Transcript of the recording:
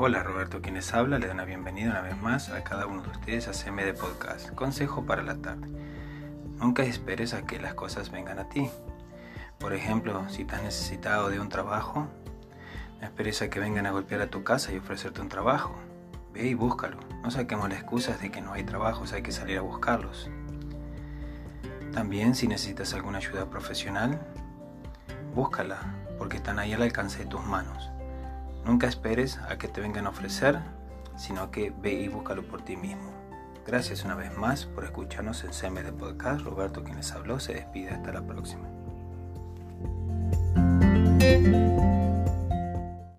Hola Roberto, quien les habla, le doy una bienvenida una vez más a cada uno de ustedes a CMD Podcast, Consejo para la tarde. Nunca esperes a que las cosas vengan a ti. Por ejemplo, si estás necesitado de un trabajo, no esperes a que vengan a golpear a tu casa y ofrecerte un trabajo. Ve y búscalo. No saquemos las excusas de que no hay trabajos, hay que salir a buscarlos. También si necesitas alguna ayuda profesional, búscala, porque están ahí al alcance de tus manos. Nunca esperes a que te vengan a ofrecer, sino que ve y búscalo por ti mismo. Gracias una vez más por escucharnos en CMD Podcast. Roberto, quien les habló, se despide. Hasta la próxima.